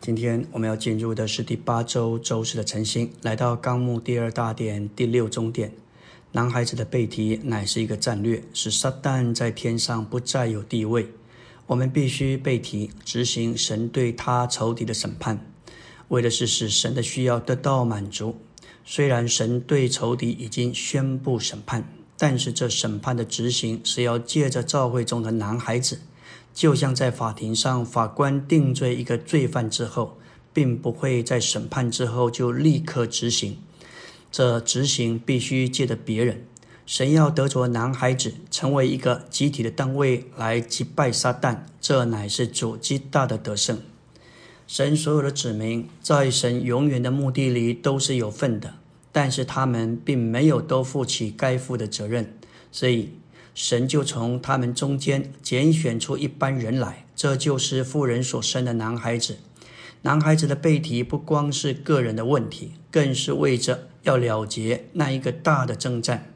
今天我们要进入的是第八周周四的晨星，来到纲目第二大点第六中点。男孩子的背题乃是一个战略，使撒旦在天上不再有地位。我们必须背题执行神对他仇敌的审判，为的是使神的需要得到满足。虽然神对仇敌已经宣布审判，但是这审判的执行是要借着教会中的男孩子。就像在法庭上，法官定罪一个罪犯之后，并不会在审判之后就立刻执行，这执行必须借着别人。神要得着男孩子，成为一个集体的单位来击败撒旦，这乃是主极大的得胜。神所有的子民在神永远的目的里都是有份的，但是他们并没有都负起该负的责任，所以。神就从他们中间拣选出一班人来，这就是妇人所生的男孩子。男孩子的背题不光是个人的问题，更是为着要了结那一个大的征战。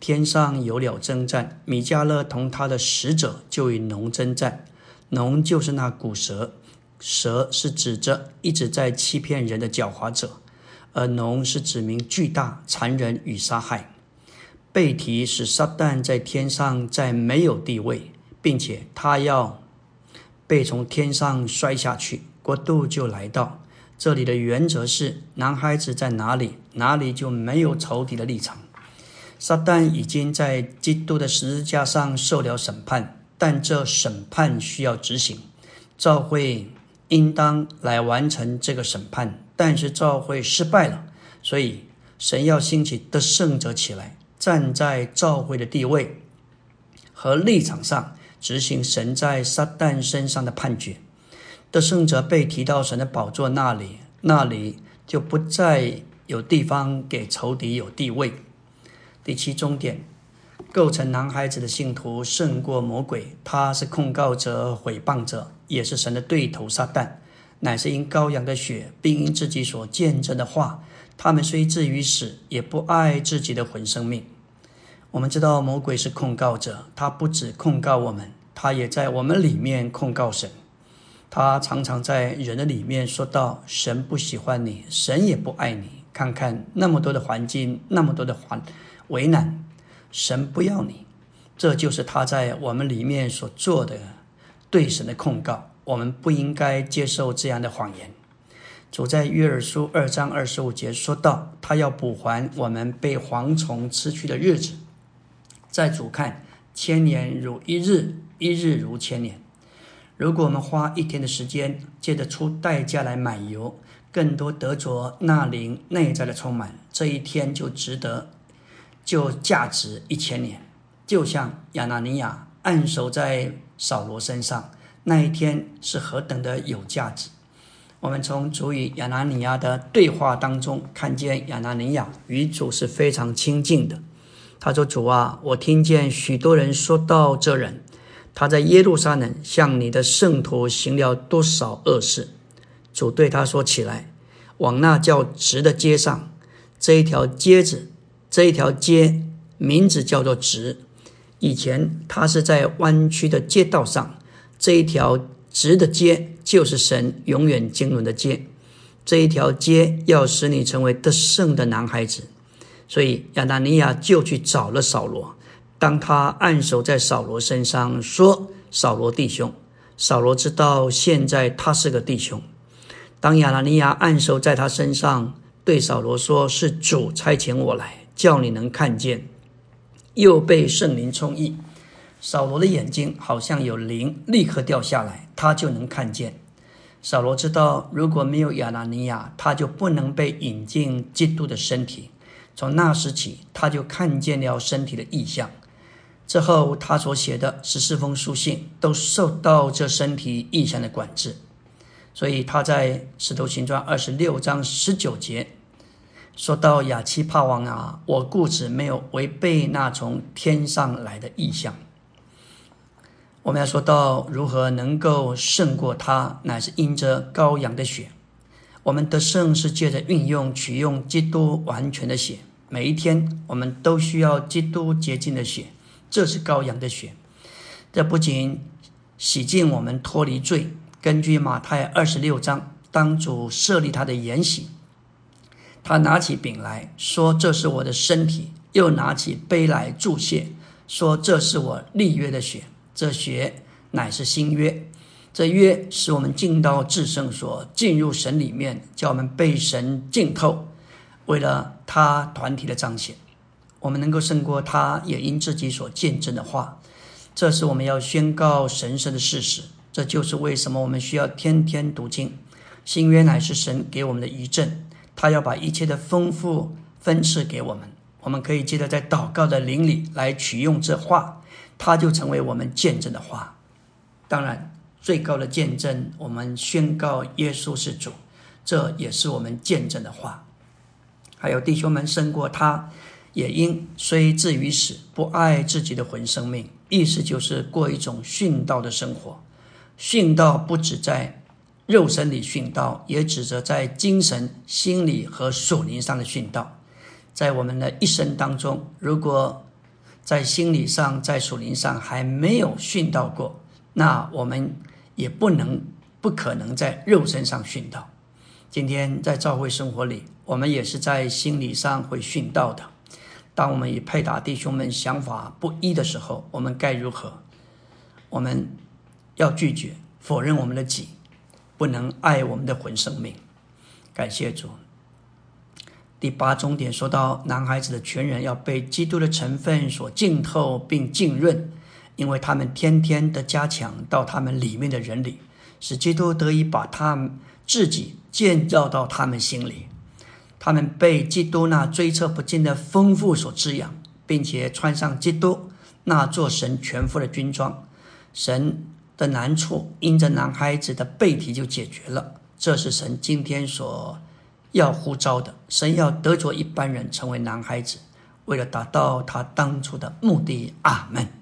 天上有了征战，米迦勒同他的使者就与龙征战。龙就是那古蛇，蛇是指着一直在欺骗人的狡猾者，而龙是指明巨大、残忍与杀害。背题使撒旦在天上再没有地位，并且他要被从天上摔下去，国度就来到。这里的原则是：男孩子在哪里，哪里就没有仇敌的立场。撒旦已经在基督的十字架上受了审判，但这审判需要执行，教会应当来完成这个审判。但是教会失败了，所以神要兴起得胜者起来。站在召会的地位和立场上执行神在撒旦身上的判决，得胜者被提到神的宝座那里，那里就不再有地方给仇敌有地位。第七终点，构成男孩子的信徒胜过魔鬼，他是控告者、毁谤者，也是神的对头撒旦，乃是因羔羊的血，并因自己所见证的话。他们虽至于死，也不爱自己的魂生命。我们知道魔鬼是控告者，他不止控告我们，他也在我们里面控告神。他常常在人的里面说到：“神不喜欢你，神也不爱你。看看那么多的环境，那么多的环为难，神不要你。”这就是他在我们里面所做的对神的控告。我们不应该接受这样的谎言。主在约珥书二章二十五节说到：“他要补还我们被蝗虫吃去的日子。”在主看，千年如一日，一日如千年。如果我们花一天的时间，借着出代价来买油，更多得着那灵内在的充满，这一天就值得，就价值一千年。就像亚拿尼亚按手在扫罗身上，那一天是何等的有价值。我们从主与亚拿尼亚的对话当中，看见亚拿尼亚与主是非常亲近的。他说：“主啊，我听见许多人说到这人，他在耶路撒冷向你的圣徒行了多少恶事。”主对他说：“起来，往那叫直的街上，这一条街子，这一条街名字叫做直。以前他是在弯曲的街道上，这一条。”直的街就是神永远经纶的街，这一条街要使你成为得胜的男孩子。所以亚拿尼亚就去找了扫罗，当他按手在扫罗身上，说：“扫罗弟兄。”扫罗知道现在他是个弟兄。当亚拿尼亚按手在他身上，对扫罗说：“是主差遣我来，叫你能看见。”又被圣灵充溢。扫罗的眼睛好像有灵，立刻掉下来，他就能看见。扫罗知道，如果没有亚拿尼亚，他就不能被引进基督的身体。从那时起，他就看见了身体的异象。之后，他所写的十四封书信都受到这身体异象的管制。所以，他在《使徒行传》二十六章十九节说到：“亚基帕王啊，我固执没有违背那从天上来的异象。”我们要说到如何能够胜过他，乃是因着羔羊的血。我们得胜是借着运用取用基督完全的血。每一天，我们都需要基督洁净的血，这是羔羊的血。这不仅洗净我们脱离罪。根据马太二十六章当主设立他的筵席，他拿起饼来说：“这是我的身体。”又拿起杯来注谢，说：“这是我立约的血，这学乃是新约。这约使我们进到至圣所，进入神里面，叫我们被神浸透。为了他团体的彰显，我们能够胜过他，也因自己所见证的话。这是我们要宣告神圣的事实。这就是为什么我们需要天天读经。新约乃是神给我们的遗证，他要把一切的丰富分赐给我们。”我们可以记得在祷告的灵里来取用这话，它就成为我们见证的话。当然，最高的见证，我们宣告耶稣是主，这也是我们见证的话。还有弟兄们胜过他，也因虽至于死，不爱自己的魂生命。意思就是过一种殉道的生活。殉道不止在肉身里殉道，也指着在精神、心理和属灵上的殉道。在我们的一生当中，如果在心理上、在属灵上还没有训到过，那我们也不能、不可能在肉身上训到。今天在教会生活里，我们也是在心理上会训到的。当我们与配搭弟兄们想法不一的时候，我们该如何？我们要拒绝、否认我们的己，不能爱我们的魂生命。感谢主。第八重点说到，男孩子的全人要被基督的成分所浸透并浸润，因为他们天天的加强到他们里面的人里，使基督得以把他们自己建造到他们心里。他们被基督那追测不尽的丰富所滋养，并且穿上基督那座神全副的军装，神的难处因着男孩子的背体就解决了。这是神今天所。要呼召的神要得着一般人成为男孩子，为了达到他当初的目的。阿门。